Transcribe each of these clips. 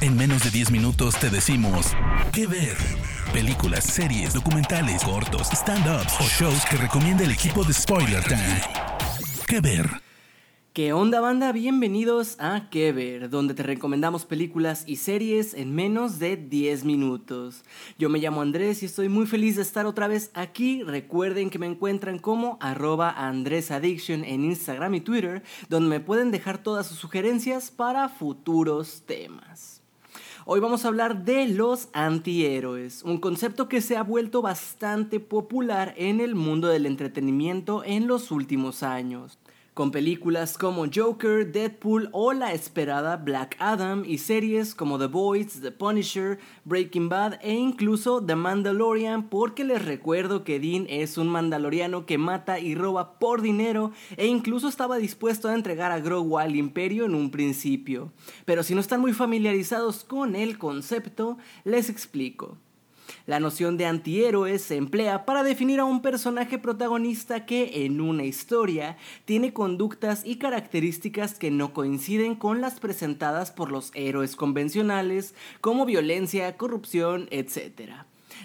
En menos de 10 minutos te decimos qué ver. Películas, series, documentales, cortos, stand-ups o shows que recomienda el equipo de Spoiler Time. ¿Qué ver? ¿Qué onda banda? Bienvenidos a Que Ver, donde te recomendamos películas y series en menos de 10 minutos. Yo me llamo Andrés y estoy muy feliz de estar otra vez aquí. Recuerden que me encuentran como arroba AndrésAddiction en Instagram y Twitter, donde me pueden dejar todas sus sugerencias para futuros temas. Hoy vamos a hablar de los antihéroes, un concepto que se ha vuelto bastante popular en el mundo del entretenimiento en los últimos años con películas como Joker, Deadpool o la esperada Black Adam y series como The Boys, The Punisher, Breaking Bad e incluso The Mandalorian porque les recuerdo que Dean es un mandaloriano que mata y roba por dinero e incluso estaba dispuesto a entregar a Grogu al imperio en un principio. Pero si no están muy familiarizados con el concepto, les explico. La noción de antihéroe se emplea para definir a un personaje protagonista que en una historia tiene conductas y características que no coinciden con las presentadas por los héroes convencionales, como violencia, corrupción, etc.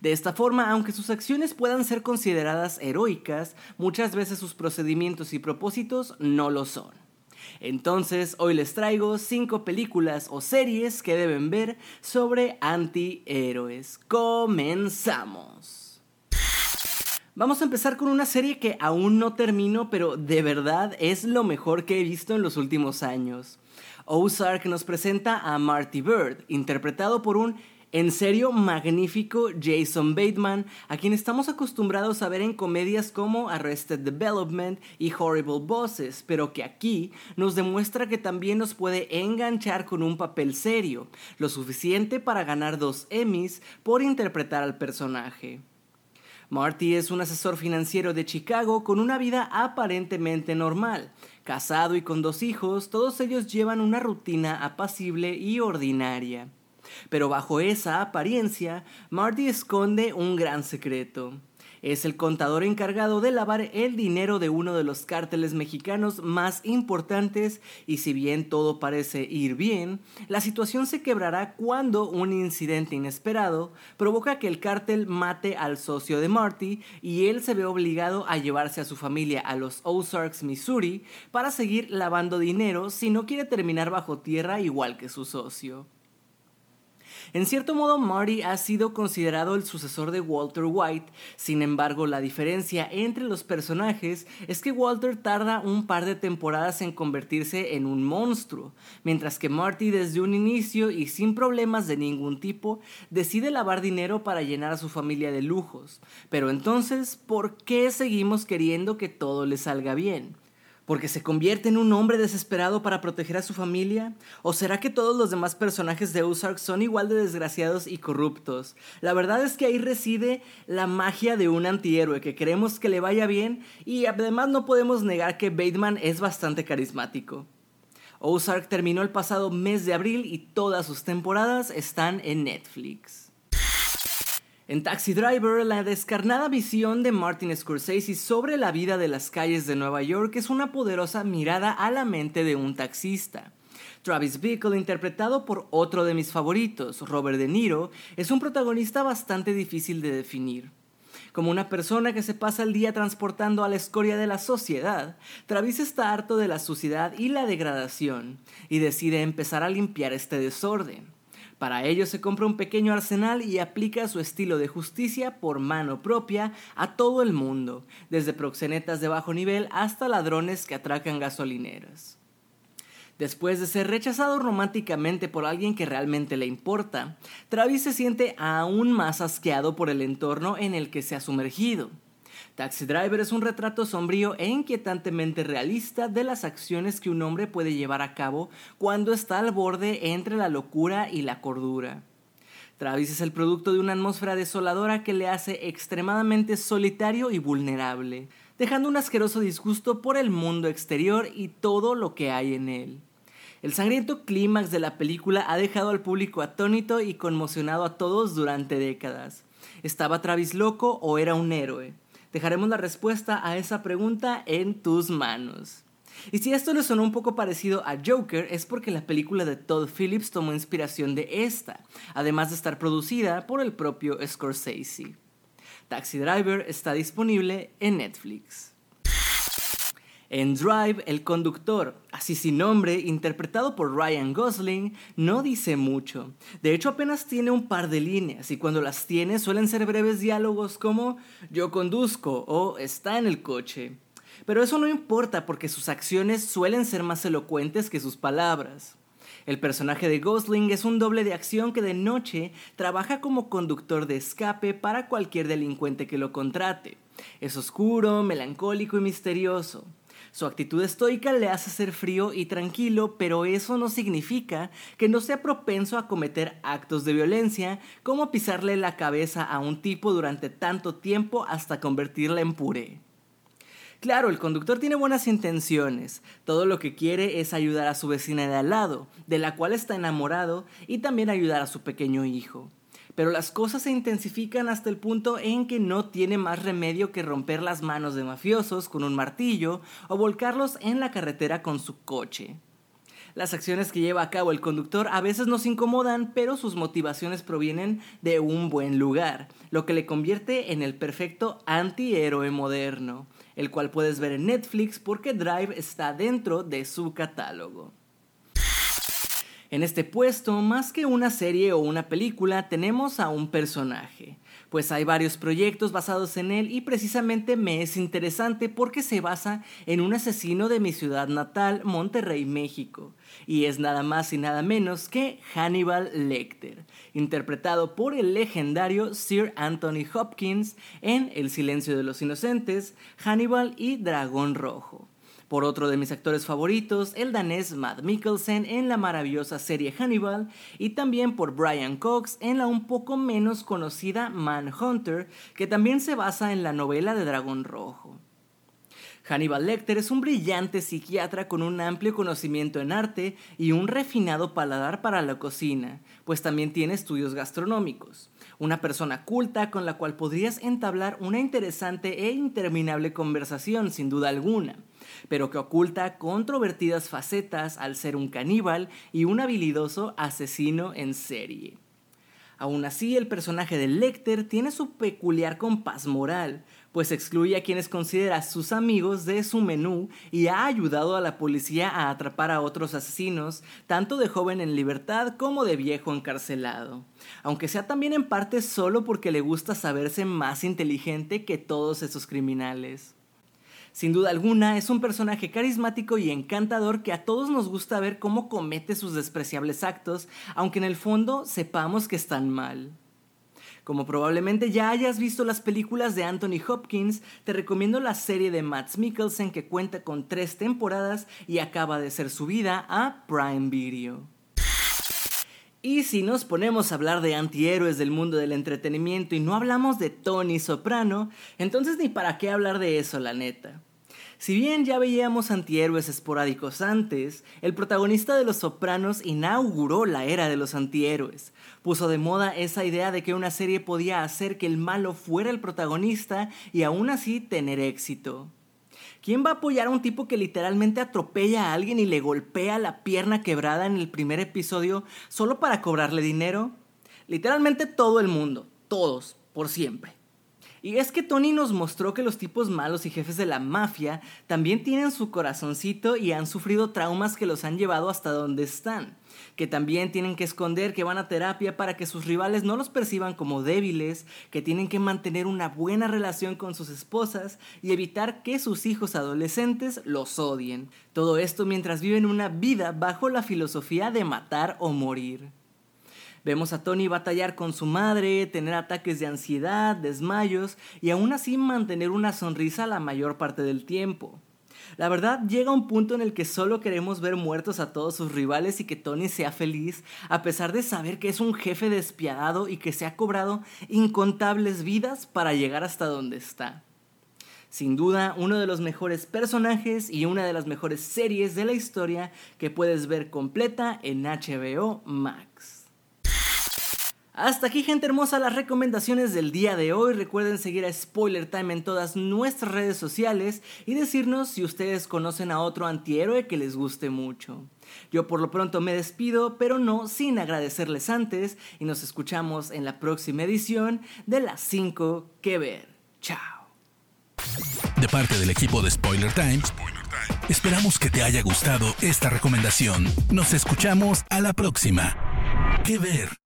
De esta forma, aunque sus acciones puedan ser consideradas heroicas, muchas veces sus procedimientos y propósitos no lo son. Entonces, hoy les traigo 5 películas o series que deben ver sobre antihéroes. Comenzamos. Vamos a empezar con una serie que aún no termino, pero de verdad es lo mejor que he visto en los últimos años. Ozark nos presenta a Marty Bird, interpretado por un en serio, magnífico Jason Bateman, a quien estamos acostumbrados a ver en comedias como Arrested Development y Horrible Bosses, pero que aquí nos demuestra que también nos puede enganchar con un papel serio, lo suficiente para ganar dos Emmys por interpretar al personaje. Marty es un asesor financiero de Chicago con una vida aparentemente normal. Casado y con dos hijos, todos ellos llevan una rutina apacible y ordinaria. Pero bajo esa apariencia, Marty esconde un gran secreto. Es el contador encargado de lavar el dinero de uno de los cárteles mexicanos más importantes y si bien todo parece ir bien, la situación se quebrará cuando un incidente inesperado provoca que el cártel mate al socio de Marty y él se ve obligado a llevarse a su familia a los Ozarks, Missouri, para seguir lavando dinero si no quiere terminar bajo tierra igual que su socio. En cierto modo, Marty ha sido considerado el sucesor de Walter White, sin embargo, la diferencia entre los personajes es que Walter tarda un par de temporadas en convertirse en un monstruo, mientras que Marty desde un inicio y sin problemas de ningún tipo decide lavar dinero para llenar a su familia de lujos. Pero entonces, ¿por qué seguimos queriendo que todo le salga bien? Porque se convierte en un hombre desesperado para proteger a su familia? ¿O será que todos los demás personajes de Ozark son igual de desgraciados y corruptos? La verdad es que ahí reside la magia de un antihéroe que queremos que le vaya bien y además no podemos negar que Bateman es bastante carismático. Ozark terminó el pasado mes de abril y todas sus temporadas están en Netflix. En Taxi Driver, la descarnada visión de Martin Scorsese sobre la vida de las calles de Nueva York es una poderosa mirada a la mente de un taxista. Travis Bickle, interpretado por otro de mis favoritos, Robert De Niro, es un protagonista bastante difícil de definir. Como una persona que se pasa el día transportando a la escoria de la sociedad, Travis está harto de la suciedad y la degradación y decide empezar a limpiar este desorden. Para ello se compra un pequeño arsenal y aplica su estilo de justicia por mano propia a todo el mundo, desde proxenetas de bajo nivel hasta ladrones que atracan gasolineras. Después de ser rechazado románticamente por alguien que realmente le importa, Travis se siente aún más asqueado por el entorno en el que se ha sumergido. Taxi Driver es un retrato sombrío e inquietantemente realista de las acciones que un hombre puede llevar a cabo cuando está al borde entre la locura y la cordura. Travis es el producto de una atmósfera desoladora que le hace extremadamente solitario y vulnerable, dejando un asqueroso disgusto por el mundo exterior y todo lo que hay en él. El sangriento clímax de la película ha dejado al público atónito y conmocionado a todos durante décadas. ¿Estaba Travis loco o era un héroe? Dejaremos la respuesta a esa pregunta en tus manos. Y si esto le sonó un poco parecido a Joker, es porque la película de Todd Phillips tomó inspiración de esta, además de estar producida por el propio Scorsese. Taxi Driver está disponible en Netflix. En Drive, el conductor, así sin nombre, interpretado por Ryan Gosling, no dice mucho. De hecho, apenas tiene un par de líneas y cuando las tiene suelen ser breves diálogos como yo conduzco o está en el coche. Pero eso no importa porque sus acciones suelen ser más elocuentes que sus palabras. El personaje de Gosling es un doble de acción que de noche trabaja como conductor de escape para cualquier delincuente que lo contrate. Es oscuro, melancólico y misterioso. Su actitud estoica le hace ser frío y tranquilo, pero eso no significa que no sea propenso a cometer actos de violencia, como pisarle la cabeza a un tipo durante tanto tiempo hasta convertirla en puré. Claro, el conductor tiene buenas intenciones. Todo lo que quiere es ayudar a su vecina de al lado, de la cual está enamorado, y también ayudar a su pequeño hijo. Pero las cosas se intensifican hasta el punto en que no tiene más remedio que romper las manos de mafiosos con un martillo o volcarlos en la carretera con su coche. Las acciones que lleva a cabo el conductor a veces nos incomodan, pero sus motivaciones provienen de un buen lugar, lo que le convierte en el perfecto antihéroe moderno el cual puedes ver en Netflix porque Drive está dentro de su catálogo. En este puesto, más que una serie o una película, tenemos a un personaje, pues hay varios proyectos basados en él y precisamente me es interesante porque se basa en un asesino de mi ciudad natal, Monterrey, México, y es nada más y nada menos que Hannibal Lecter, interpretado por el legendario Sir Anthony Hopkins en El silencio de los inocentes, Hannibal y Dragón Rojo. Por otro de mis actores favoritos, el danés Matt Mikkelsen en la maravillosa serie Hannibal, y también por Brian Cox en la un poco menos conocida Manhunter, que también se basa en la novela de Dragón Rojo. Hannibal Lecter es un brillante psiquiatra con un amplio conocimiento en arte y un refinado paladar para la cocina, pues también tiene estudios gastronómicos. Una persona culta con la cual podrías entablar una interesante e interminable conversación, sin duda alguna, pero que oculta controvertidas facetas al ser un caníbal y un habilidoso asesino en serie. Aún así, el personaje de Lecter tiene su peculiar compás moral, pues excluye a quienes considera sus amigos de su menú y ha ayudado a la policía a atrapar a otros asesinos, tanto de joven en libertad como de viejo encarcelado. Aunque sea también en parte solo porque le gusta saberse más inteligente que todos esos criminales. Sin duda alguna, es un personaje carismático y encantador que a todos nos gusta ver cómo comete sus despreciables actos, aunque en el fondo sepamos que están mal. Como probablemente ya hayas visto las películas de Anthony Hopkins, te recomiendo la serie de Matt Mikkelsen que cuenta con tres temporadas y acaba de ser subida a Prime Video. Y si nos ponemos a hablar de antihéroes del mundo del entretenimiento y no hablamos de Tony Soprano, entonces ni para qué hablar de eso, la neta. Si bien ya veíamos antihéroes esporádicos antes, el protagonista de Los Sopranos inauguró la era de los antihéroes. Puso de moda esa idea de que una serie podía hacer que el malo fuera el protagonista y aún así tener éxito. ¿Quién va a apoyar a un tipo que literalmente atropella a alguien y le golpea la pierna quebrada en el primer episodio solo para cobrarle dinero? Literalmente todo el mundo, todos, por siempre. Y es que Tony nos mostró que los tipos malos y jefes de la mafia también tienen su corazoncito y han sufrido traumas que los han llevado hasta donde están. Que también tienen que esconder que van a terapia para que sus rivales no los perciban como débiles, que tienen que mantener una buena relación con sus esposas y evitar que sus hijos adolescentes los odien. Todo esto mientras viven una vida bajo la filosofía de matar o morir. Vemos a Tony batallar con su madre, tener ataques de ansiedad, desmayos y aún así mantener una sonrisa la mayor parte del tiempo. La verdad llega un punto en el que solo queremos ver muertos a todos sus rivales y que Tony sea feliz, a pesar de saber que es un jefe despiadado y que se ha cobrado incontables vidas para llegar hasta donde está. Sin duda, uno de los mejores personajes y una de las mejores series de la historia que puedes ver completa en HBO Max. Hasta aquí gente hermosa las recomendaciones del día de hoy. Recuerden seguir a Spoiler Time en todas nuestras redes sociales y decirnos si ustedes conocen a otro antihéroe que les guste mucho. Yo por lo pronto me despido, pero no sin agradecerles antes y nos escuchamos en la próxima edición de las 5 que ver. Chao. De parte del equipo de Spoiler Time, esperamos que te haya gustado esta recomendación. Nos escuchamos a la próxima. Que ver.